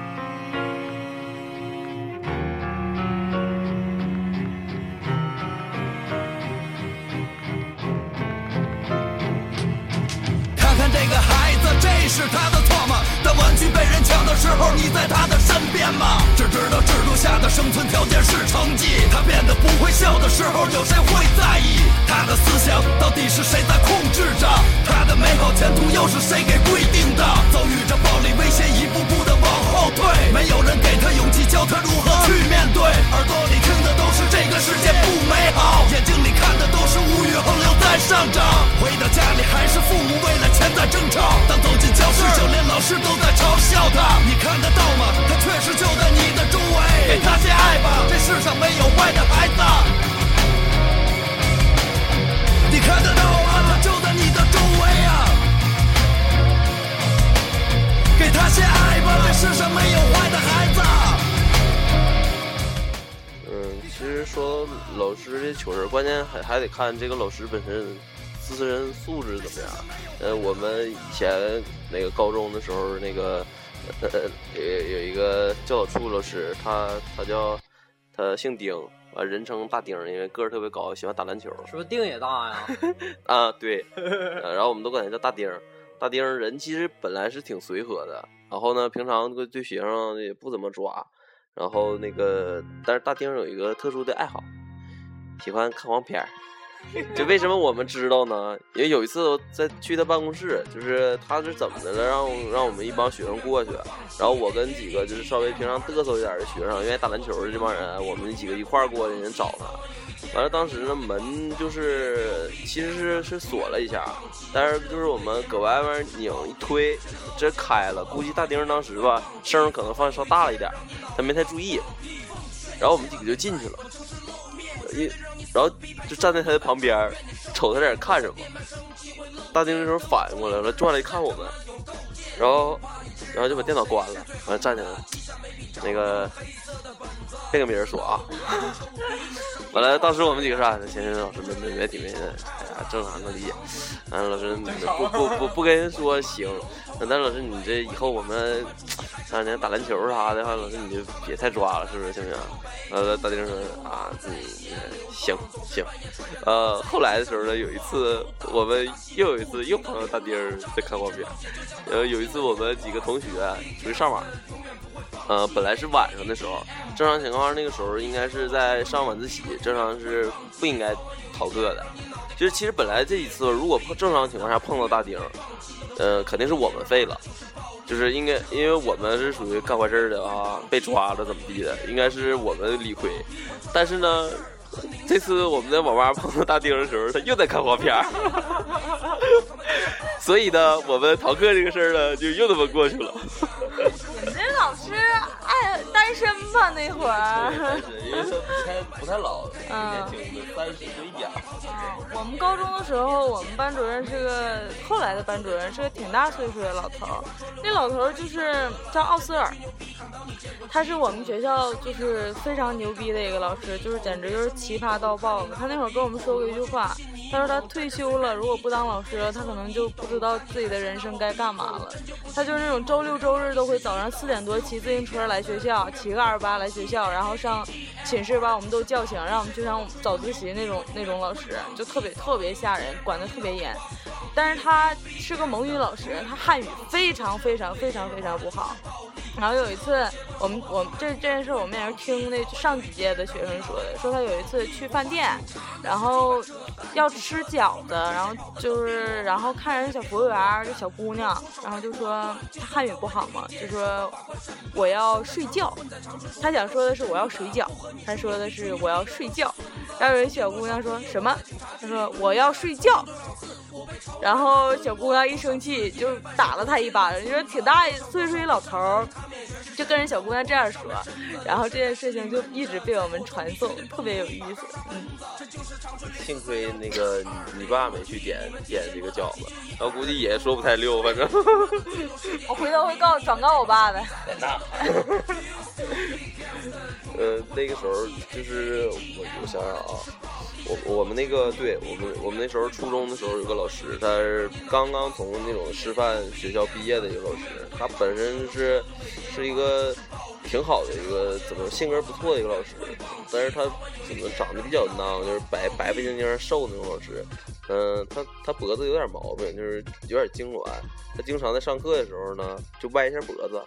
的孩子，这是他的错吗？当玩具被人抢的时候，你在他的身边吗？只知道制度下的生存条件是成绩，他变得不会笑的时候，有谁会在意？他的思想到底是谁在控制着？他的美好前途又是谁给规定的？遭遇着暴力威胁，一步步的往后退，没有人给他勇气，教他如何去面对。耳朵里听的都是这个世界不美好，眼睛里是物欲横流在上涨。回到家里还是父母为了钱在争吵，当走进教室，就连老师都在嘲笑他。你看得到吗？他确实就在你的周围，给他些爱吧，这世上没有坏的孩子。你看得到吗？他就在你的周围啊，给他些爱吧，这世上没有坏的孩子说老师这糗事，关键还还得看这个老师本身自身素质怎么样。呃，我们以前那个高中的时候，那个呃有有一个教导处老师，他他叫他姓丁，啊人称大丁，因为个儿特别高，喜欢打篮球。是不是腚也大呀？啊，对，呃然后我们都管他叫大丁。大丁人其实本来是挺随和的，然后呢，平常对对学生也不怎么抓，然后那个，但是大丁有一个特殊的爱好，喜欢看黄片儿。就为什么我们知道呢？因为有一次在去他办公室，就是他是怎么的了，让让我们一帮学生过去，然后我跟几个就是稍微平常嘚瑟一点的学生，愿意打篮球的这帮人，我们几个一块儿过去人找他。完了，当时呢门就是其实是是锁了一下，但是就是我们搁外面拧一推，这开了。估计大丁当时吧声可能放稍大了一点，他没太注意，然后我们几个就进去了，一然后就站在他的旁边，瞅他在那看什么。大丁这时候反应过来了，转来一看我们，然后然后就把电脑关了，完了站起来，那个别跟别人说啊。完了，当时我们几个说：“啊行行，老师没没没提没提，哎呀，正常能理解。”完了，老师不不不不跟人说行，但是老师你这以后我们啊，你打篮球啥的话，老师你就别太抓了，是不是？行不行？呃，大丁说啊，嗯，行行。呃，后来的时候呢，有一次我们又有一次又碰到大丁在看黄片，呃，有一次我们几个同学出去上网。呃，本来是晚上的时候，正常情况那个时候应该是在上晚自习，正常是不应该逃课的。就是其实本来这一次如果碰正常情况下碰到大丁，呃，肯定是我们废了，就是应该因为我们是属于干坏事的啊，被抓了怎么地的，应该是我们理亏。但是呢，这次我们在网吧碰到大丁的时候，他又在看黄片，所以呢，我们逃课这个事儿呢，就又他妈过去了。你们这老师爱单身吧那会儿？因为他不太不太老，嗯年轻的三十岁一点儿。我们高中的时候，我们班主任是个后来的班主任，是个挺大岁数的老头。那老头就是叫奥斯尔，他是我们学校就是非常牛逼的一个老师，就是简直就是奇葩到爆了。他那会儿跟我们说过一句话，他说他退休了，如果不当老师，他可能就不知道自己的人生该干嘛了。他就是那种周六周日都会早上四点多骑自行车来学校，骑个二八来学校，然后上寝室把我们都叫醒，让我们去上早自习那种那种老师，就特别特别吓人，管得特别严。但是他是个蒙语老师，他汉语非常非常非常非常不好。然后有一次，我们我们这这件事我们也是听那上几届的学生说的，说他有一次去饭店，然后要吃饺子，然后就是然后看人小服务员儿，这小姑娘，然后就说她汉语不好嘛，就说我要睡觉，他想说的是我要水饺，他说的是我要睡觉，然后有一小姑娘说什么？她说我要睡觉。然后小姑娘一生气就打了他一巴掌，就是挺大岁数一老头儿，就跟人小姑娘这样说，然后这件事情就一直被我们传颂，特别有意思。嗯，幸亏那个你你爸没去点点这个饺子，然后估计也说不太溜，反正。我回头会告转告我爸的。呃，那个时候就是我我想想啊，我我们那个对我们我们那时候初中的时候有个老师，他是刚刚从那种师范学校毕业的一个老师，他本身是是一个挺好的一个怎么性格不错的一个老师，但是他怎么长得比较囊，就是白白白净净瘦的那种老师。嗯、他他脖子有点毛病，就是有点痉挛，他经常在上课的时候呢就歪一下脖子。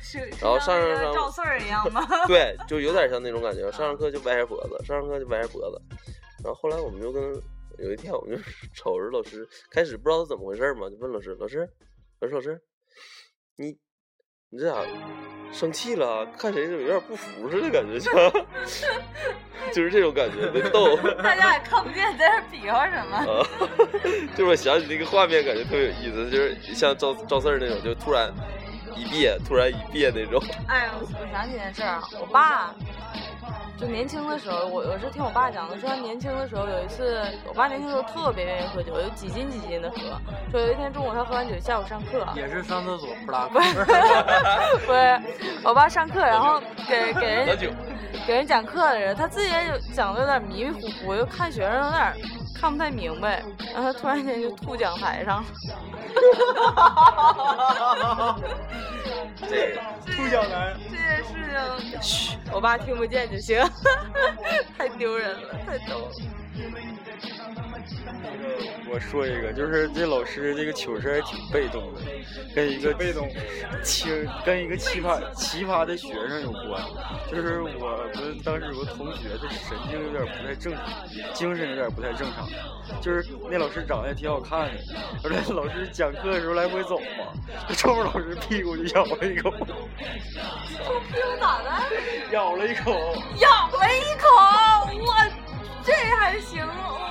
是，然后上上上赵四儿一样吗？对，就有点像那种感觉，上上课就歪下脖子，上上课就歪下脖子。然后后来我们就跟有一天我们就 瞅着老师，开始不知道他怎么回事嘛，就问老师，老师，老师，老师，你你这咋生气了？看谁怎么有点不服似的感觉，像就是这种感觉，特逗。大家也看不见，在这比划什么？啊，就是我想起那个画面，感觉特别有意思，就是像赵赵四儿那种，就突然一变，突然一变那种。哎，我我想起件事儿，我爸就年轻的时候，我我是听我爸讲的，说他年轻的时候有一次，我爸年轻的时候特别愿意喝酒，有几斤几斤的喝。说有一天中午他喝完酒，下午上课，也是上厕所不拉 不是不是，我爸上课，然后给给人喝酒，给人讲课的人，他自己也有讲的有点迷迷糊糊，就看学生有点看不太明白，然后他突然间就吐讲台上了。这吐小男，这件事情，嘘我爸听不见就行，太丢人了，太逗了。我说一个，就是这老师这个糗事还挺被动的，跟一个被动奇跟一个奇葩奇葩的学生有关。就是我们当时有个同学，他神经有点不太正常，精神有点不太正常。就是那老师长得也挺好看的，后来老师讲课的时候来回走嘛，他冲着老师屁股就咬了一口，我屁股咋的？咬了一口，咬了一口，我这还行，我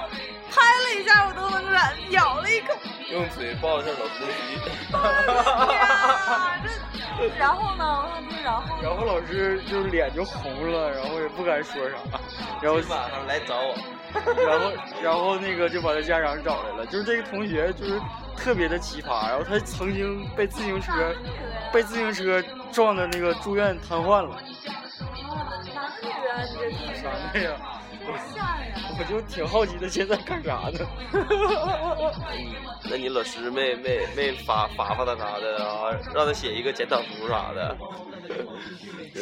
拍了一下我都能忍，咬了一口。用嘴抱一下老师的皮。天啊，这然后呢？然后呢。然后老师就脸就红了，然后也不敢说啥，然后今晚上来找我。然后，然后那个就把他家长找来了。就是这个同学，就是特别的奇葩。然后他曾经被自行车被自行车撞的那个住院瘫痪了。男的女的？你这故事男的呀。我就挺好奇他现在干啥呢？那你老师没没没罚罚罚他啥的啊？让他写一个检讨书啥的。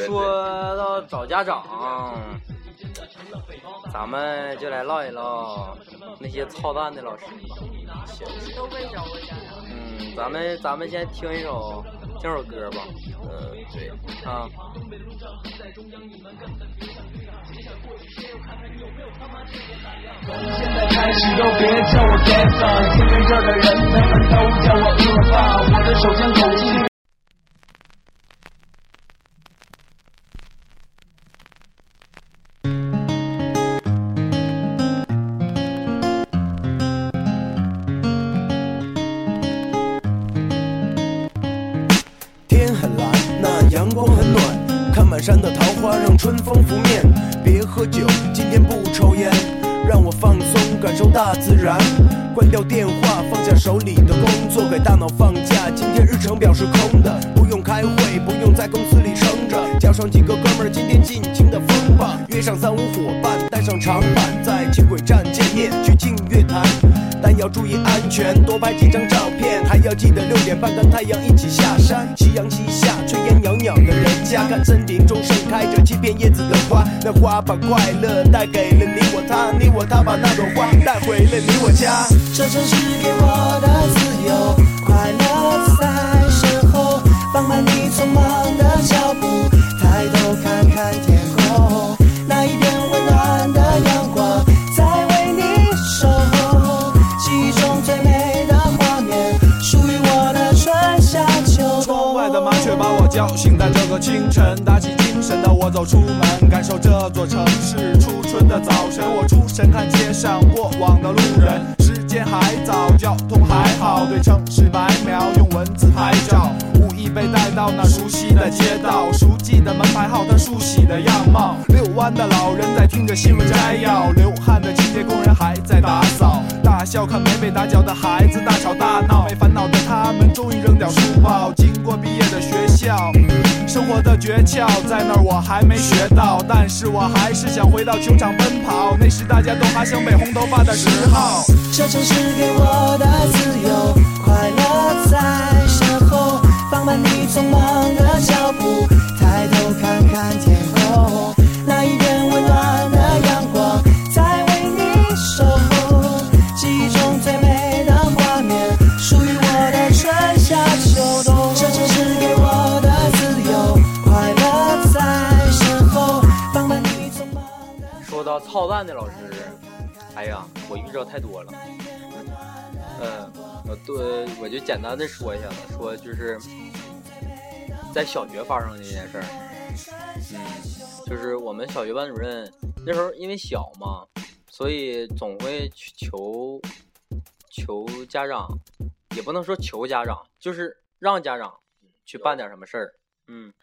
说到找家长，咱们就来唠一唠那些操蛋的老师吧。都被找过家长。嗯，咱们咱们先听一首这首歌吧。嗯，对。啊。现在开始都别叫我 Gangsta，因为这儿的人他们都叫我恶霸，我的手枪口气。阳光很暖，看满山的桃花让春风拂面。别喝酒，今天不抽烟，让我放松，感受大自然。关掉电话，放下手里的工作，给大脑放假。今天日程表是空的，不用开会，不用在公司里撑着，叫上几个哥们儿，今天尽情的疯吧，约上三五伙伴，带上长板，在轻轨站见面，去净月潭。但要注意安全，多拍几张照片，还要记得六点半跟太阳一起看森林中盛开着七片叶子的花，那花把快乐带给了你我他，你我他把那朵花带回了你我家。这城市给我的自由，在这个清晨，打起精神的我走出门，感受这座城市初春的早晨。我出神看街上过往的路人，时间还早，交通还好，对城市白描，用文字拍照。无意被带到那熟悉的街道，熟悉的门牌号，他梳洗的样貌。遛弯的老人在听着新闻摘要，流汗的清洁工人还在打扫，笑看没被打搅的孩子大吵大闹，没烦恼的他们终于扔掉书包，经过毕业的学校，生活的诀窍在那儿我还没学到，但是我还是想回到球场奔跑，那时大家都还想被红头发的时候。这城市给我的自由，快乐在身后，放慢你匆忙的脚步，说到操蛋的老师，哎呀，我遇着太多了。嗯，我对我就简单的说一下子，说就是在小学发生的一件事儿。嗯，就是我们小学班主任那时候因为小嘛，所以总会去求求家长，也不能说求家长，就是让家长去办点什么事儿。嗯，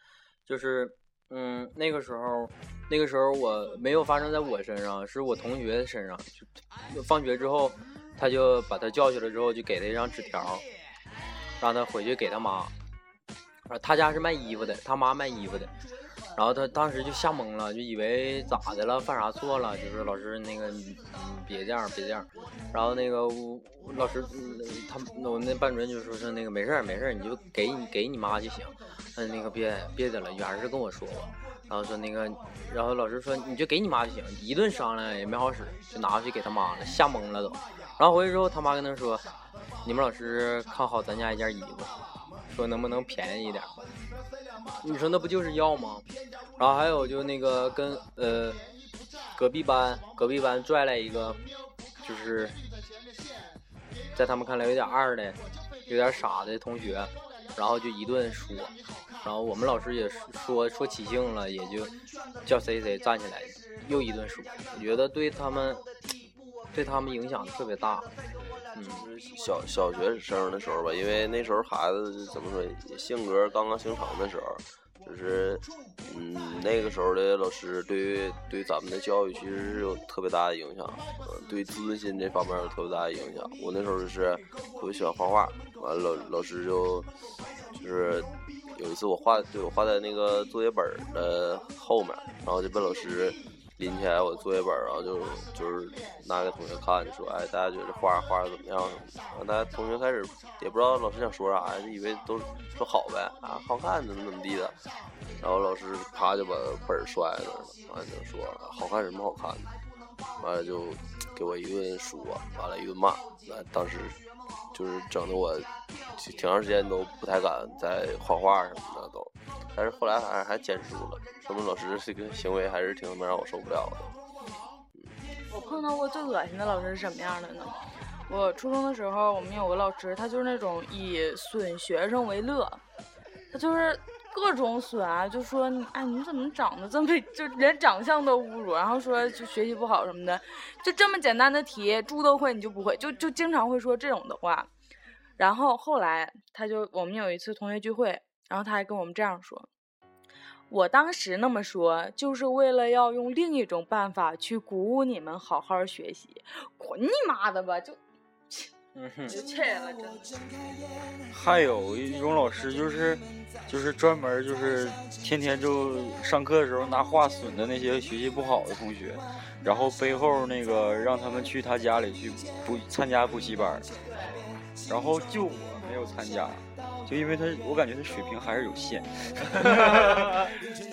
就是嗯那个时候那个时候我没有发生在我身上，是我同学身上。就放学之后，他就把他叫去了之后，就给他一张纸条，让他回去给他妈。他家是卖衣服的，他妈卖衣服的。然后他当时就吓懵了，就以为咋的了，犯啥错了？就说老师那个，你别这样，别这样。然后那个老师，他我那班主任就说是那个没事儿没事儿，你就给你给你妈就行。嗯，那个别别的了，有啥事跟我说吧。然后说那个，然后老师说你就给你妈就行，一顿商量也没好使，就拿回去给他妈了，吓懵了都。然后回去之后，他妈跟他说，你们老师看好咱家一件衣服，说能不能便宜一点。你说那不就是要吗？然后还有就那个跟呃隔壁班隔壁班拽来一个，就是在他们看来有点二的、有点傻的同学，然后就一顿说，然后我们老师也说说起劲了，也就叫谁谁站起来又一顿说。我觉得对他们对他们影响特别大。嗯，小小学生的时候吧，因为那时候孩子怎么说，性格刚刚形成的时候，就是嗯，那个时候的老师对于对咱们的教育其实是有特别大的影响，对自尊心这方面有特别大的影响。我那时候就是特别喜欢画画，完了老老师就就是有一次我画，对我画在那个作业本的后面，然后就被老师。拎起来我作业本，然后就就是拿给同学看，就说：“哎，大家觉得画画的怎么样？”然后大家同学开始也不知道老师想说啥，就以为都说好呗，啊，好看怎么怎么地的。然后老师啪就把本摔那了，完了就说：“好看什么好看的？”完了就给我一顿说，完了一顿骂。那当时就是整的我挺长时间都不太敢再画画什么的都。但是后来还还坚持住了，说明老师这个行为还是挺他妈让我受不了的。我碰到过最恶心的老师是什么样的呢？我初中的时候，我们有个老师，他就是那种以损学生为乐，他就是各种损啊，就说哎你怎么长得这么，就连长相都侮辱，然后说就学习不好什么的，就这么简单的题猪都会你就不会，就就经常会说这种的话。然后后来他就我们有一次同学聚会。然后他还跟我们这样说：“我当时那么说，就是为了要用另一种办法去鼓舞你们好好学习。滚你妈的吧！就，就气了，真的。还有一种老师就是，就是专门就是天天就上课的时候拿话损的那些学习不好的同学，然后背后那个让他们去他家里去补参加补习班，然后就我没有参加。”就因为他，我感觉他水平还是有限。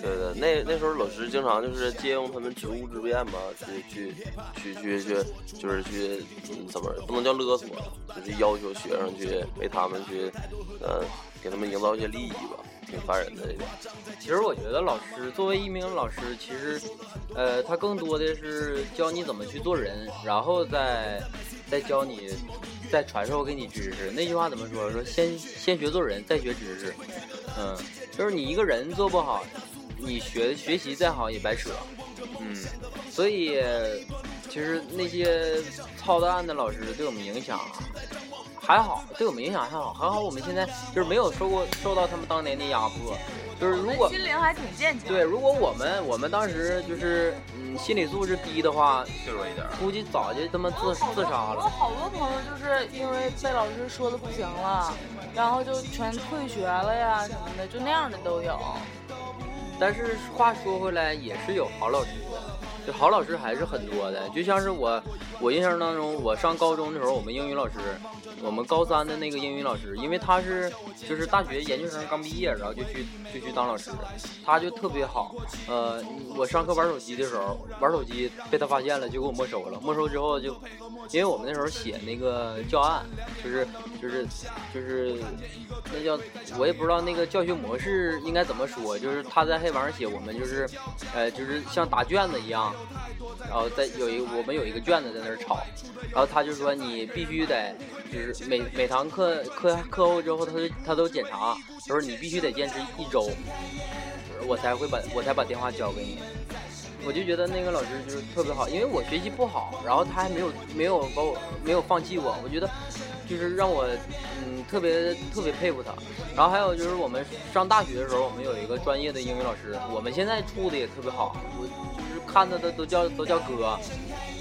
对对，那那时候老师经常就是借用他们职务之便嘛，去去去去去，就是去怎么不能叫勒索，就是要求学生去为他们去，呃，给他们营造一些利益吧，挺烦人的这个。其实我觉得老师作为一名老师，其实，呃，他更多的是教你怎么去做人，然后再再教你。再传授给你知识，那句话怎么说？说先先学做人，再学知识。嗯，就是你一个人做不好，你学学习再好也白扯。嗯，所以其实那些操蛋的老师对我们影响还好，对我们影响还好，还好我们现在就是没有受过受到他们当年的压迫。就是如果心灵还挺健全。对，如果我们我们当时就是嗯心理素质低的话，脆弱一点，估计早就他妈自自杀了。我好多朋友就是因为被老师说的不行了，然后就全退学了呀什么的，就那样的都有。但是话说回来，也是有好老师。就好老师还是很多的，就像是我，我印象当中，我上高中的时候，我们英语老师，我们高三的那个英语老师，因为他是就是大学研究生刚毕业，然后就去就去当老师，他就特别好。呃，我上课玩手机的时候，玩手机被他发现了，就给我没收了。没收之后就，因为我们那时候写那个教案，就是就是就是那叫我也不知道那个教学模式应该怎么说，就是他在黑板上写，我们就是呃就是像答卷子一样。然后在有一我们有一个卷子在那儿抄，然后他就说你必须得就是每每堂课课课后之后他都他都检查，他说你必须得坚持一周，我才会把我才把电话交给你。我就觉得那个老师就是特别好，因为我学习不好，然后他还没有没有把我没有放弃我，我觉得就是让我嗯特别特别佩服他。然后还有就是我们上大学的时候，我们有一个专业的英语老师，我们现在处的也特别好，我看他的都叫都叫哥。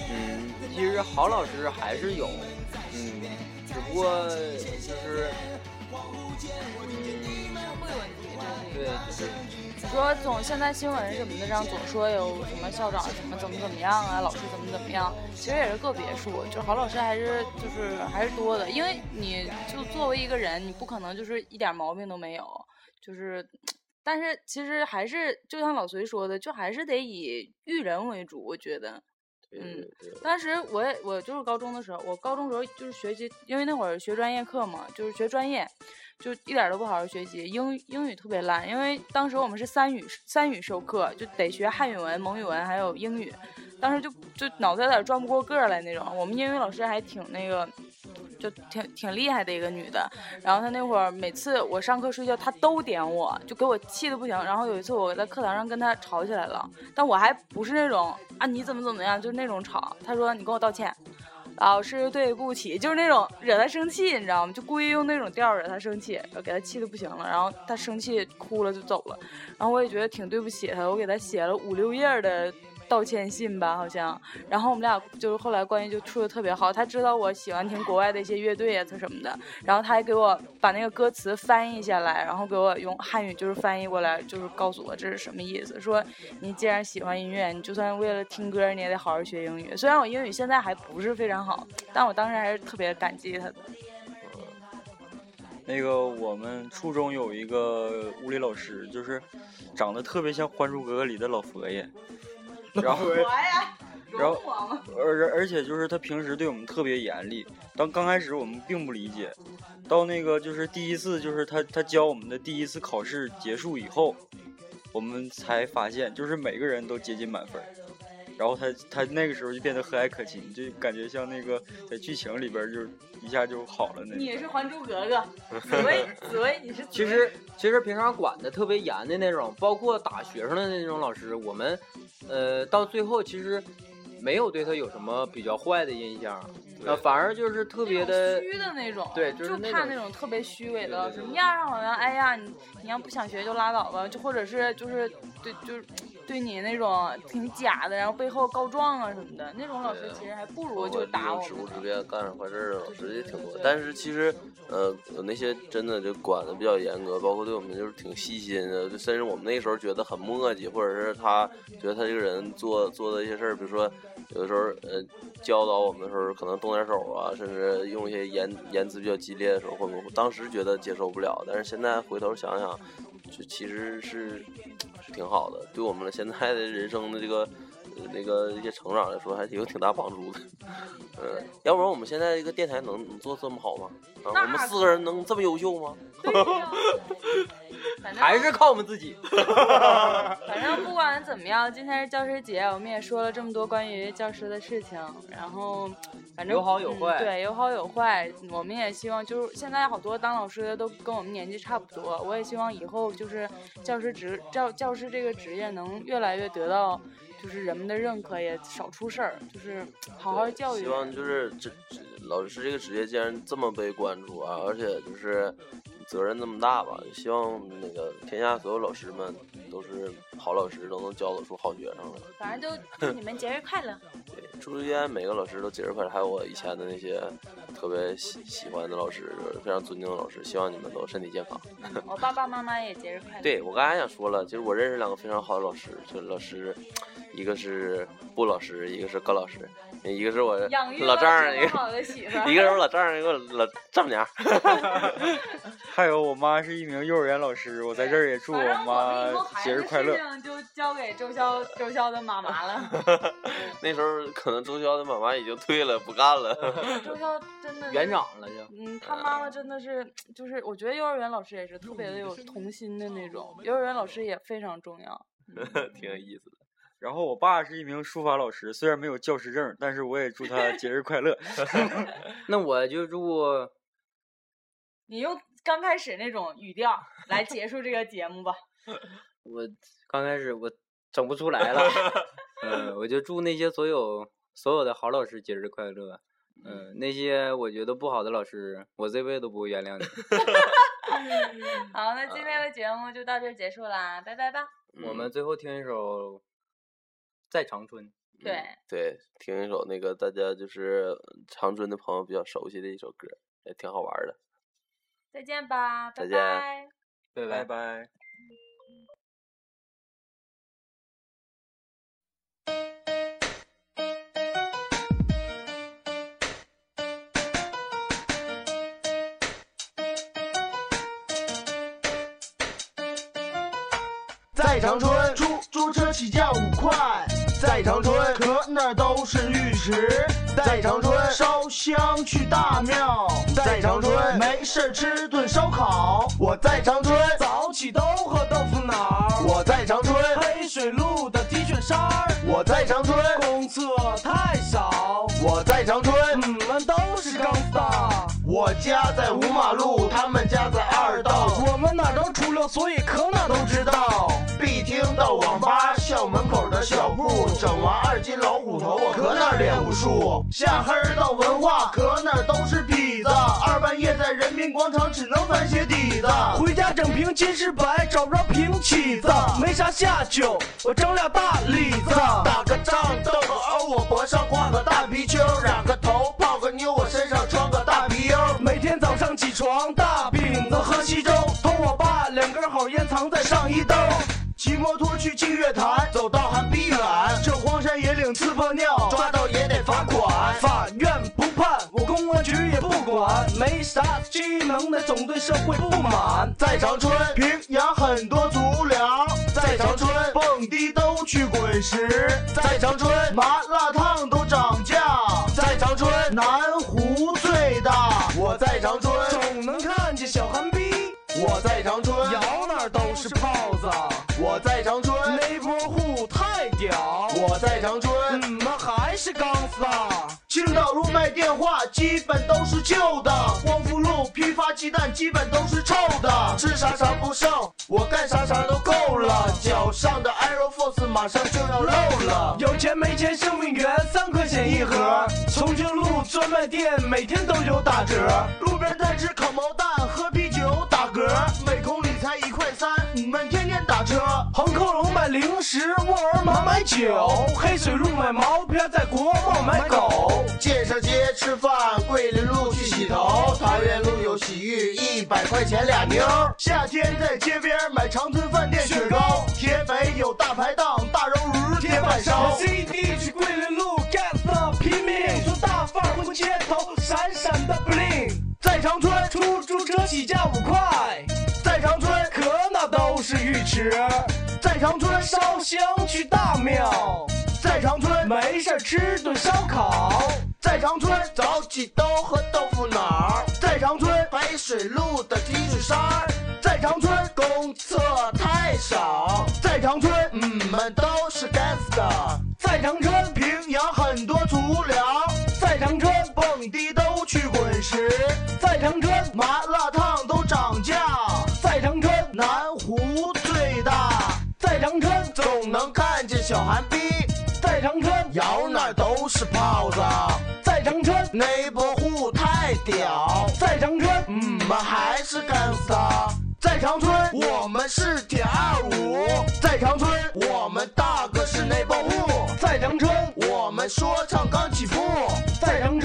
嗯，其实好老师还是有，嗯，只不过就是嗯，对，就是你说总现在新闻什么的上总说有什么校长怎么怎么怎么样啊，老师怎么怎么样，其实也是个别数，就是好老师还是就是还是多的，因为你就作为一个人，你不可能就是一点毛病都没有，就是，但是其实还是就像老隋说的，就还是得以育人为主，我觉得。嗯，当时我也我就是高中的时候，我高中时候就是学习，因为那会儿学专业课嘛，就是学专业，就一点都不好好学习，英英语特别烂，因为当时我们是三语三语授课，就得学汉语文、蒙语文还有英语，当时就就脑袋有点转不过个来那种。我们英语老师还挺那个。就挺挺厉害的一个女的，然后她那会儿每次我上课睡觉，她都点我，就给我气的不行。然后有一次我在课堂上跟她吵起来了，但我还不是那种啊你怎么怎么样，就是那种吵。她说你跟我道歉，老师对不起，就是那种惹她生气，你知道吗？就故意用那种调惹她生气，给她气的不行了。然后她生气哭了就走了，然后我也觉得挺对不起她，我给她写了五六页的。道歉信吧，好像，然后我们俩就是后来关系就处的特别好。他知道我喜欢听国外的一些乐队啊，他什么的，然后他还给我把那个歌词翻译下来，然后给我用汉语就是翻译过来，就是告诉我这是什么意思。说你既然喜欢音乐，你就算为了听歌，你也得好好学英语。虽然我英语现在还不是非常好，但我当时还是特别感激他的。那个我们初中有一个物理老师，就是长得特别像《还珠格格》里的老佛爷。然后，然后，而而且就是他平时对我们特别严厉。当刚开始我们并不理解，到那个就是第一次，就是他他教我们的第一次考试结束以后，我们才发现，就是每个人都接近满分。然后他他那个时候就变得和蔼可亲，就感觉像那个在剧情里边就一下就好了那。你是《还珠格格》，紫薇 紫薇，你是。其实其实平常管的特别严的那种，包括打学生的那种老师，我们呃到最后其实没有对他有什么比较坏的印象，呃反而就是特别的虚的那种，对，就是怕那种特别虚伪的老师，面上好像哎呀你你要不想学就拉倒吧，就或者是就是对就是。对你那种挺假的，然后背后告状啊什么的，那种老师其实还不如就打我们。职务之便干上坏事的老师也挺多，但是其实呃那些真的就管的比较严格，包括对我们就是挺细心的，甚至我们那时候觉得很磨叽，或者是他觉得他这个人做做的一些事儿，比如说有的时候呃教导我们的时候可能动点手啊，甚至用一些言言辞比较激烈的时候，会不会当时觉得接受不了，但是现在回头想想。就其实是是挺好的，对我们现在的人生的这个那个一些成长来说，还是有挺大帮助的。嗯，要不然我们现在这个电台能能做这么好吗？啊，我们四个人能这么优秀吗？还是靠我们自己。反正不管怎么样，今天是教师节，我们也说了这么多关于教师的事情，然后反正有好有坏，对，有好有坏。我们也希望，就是现在好多当老师的都跟我们年纪差不多，我也希望以后就是教师职教教师这个职业能越来越得到就是人们的认可，也少出事儿，就是好好教育。希望就是这这老师这个职业既然这么被关注啊，而且就是。责任这么大吧，希望那个天下所有老师们都是好老师，都能教得出好学生来。反正就祝你们节日快乐。对，祝愿每个老师都节日快乐。还有我以前的那些特别喜喜欢的老师，非常尊敬的老师，希望你们都身体健康。我爸爸妈妈也节日快乐。对我刚才想说了，就是我认识两个非常好的老师，就老师，一个是布老师，一个是高老师，一个是我老丈人，一个一个是我老丈人，一个老丈母娘。还有我妈是一名幼儿园老师，我在这儿也祝我妈节日快乐。就交给周潇周潇的妈妈了。那时候可能周潇的妈妈已经退了，不干了。周潇真的园长了就。嗯，他妈妈真的是，就是我觉得幼儿园老师也是特别的有童心的那种，幼儿园老师也非常重要。挺有意思的。然后我爸是一名书法老师，虽然没有教师证，但是我也祝他 节日快乐。那我就祝 你用。刚开始那种语调来结束这个节目吧。我刚开始我整不出来了。嗯，我就祝那些所有所有的好老师节日快乐。嗯，那些我觉得不好的老师，我这辈子都不会原谅你。好，那今天的节目就到这儿结束啦，拜拜吧。我们最后听一首《在长春》。对对，听一首那个大家就是长春的朋友比较熟悉的一首歌，也挺好玩的。再见吧，拜再见拜。拜拜拜。在长春，出租车起价五块。在长春，可哪儿都是浴池。在长春，烧香去大庙。在长春，没事吃顿烧烤。我在长春，早起都喝豆腐脑。我在长春，黑水路的 T 恤衫儿。我在长春，公厕太少。我在长春，你们都是钢丝大。我家在五马路，他们家在二道。我们哪儿都出溜，所以可哪都知道。到网吧校门口的小铺，整完二斤老虎头，我搁那练武术。下黑到文化，搁那都是痞子。二半夜在人民广场只能翻鞋底子。回家整瓶金士白，找不着瓶起子。没啥下酒，我整俩大李子。打个仗斗个殴，我脖上挂个大皮球，染个头泡个妞，我身上穿个大皮优。每天早上起床，大饼子喝稀粥，偷我爸两根好烟藏在上衣兜。骑摩托去净月潭，走道还逼远。这荒山野岭呲泡尿，抓到也得罚款。法院不判，我公安局也不管，没啥技能的总对社会不满。在长春，平阳很多足疗。在长春，蹦迪都去滚石。在长春，麻辣烫都涨价。在长春，南湖最大。我在长春，总能看见小韩逼。我在长春，摇哪儿都是泡子。我在长春，那波户太屌。我在长春，怎么还是钢丝大。青岛路卖电话，基本都是旧的。光复路批发鸡蛋，基本都是臭的。吃啥啥不剩，我干啥啥都够了。脚上的 Air Force 马上就要漏了。有钱没钱，生命源三块钱一盒。重庆路专卖店每天都有打折。路边摊吃烤毛蛋，喝啤酒打嗝。每公里才一块三，你们打车。横扣龙买零食，沃尔玛买酒。黑水路买毛片，在国贸买狗。建设街吃饭，桂林路去洗头。桃园路有洗浴，一百块钱俩妞。夏天在街边买长春饭店雪糕。铁北有大排档，大肉鱼铁板烧。CD 去桂林路 gas 的拼命，做大范儿混街头，闪闪的 bling。在长春，出租车起价五块。在长春，是浴池。在长春，烧香去大庙。在长春，没事吃顿烧烤。在长春，早几刀喝豆腐脑。在长春，白水路的 T 恤衫儿。在长春，公厕太少。在长春，你们都是 gangster。在长春，平阳很多足疗。在长春，蹦迪都去滚石。在长春，麻辣烫都涨价。在长春，南湖。能看见小寒冰在长春。摇哪儿都是泡子在长春。neighborhood 太屌在长春。嗯们还是 gangsta 在长春。我们是铁二五在长春。我们大哥是那波户在长春。我们说唱刚起步在长春。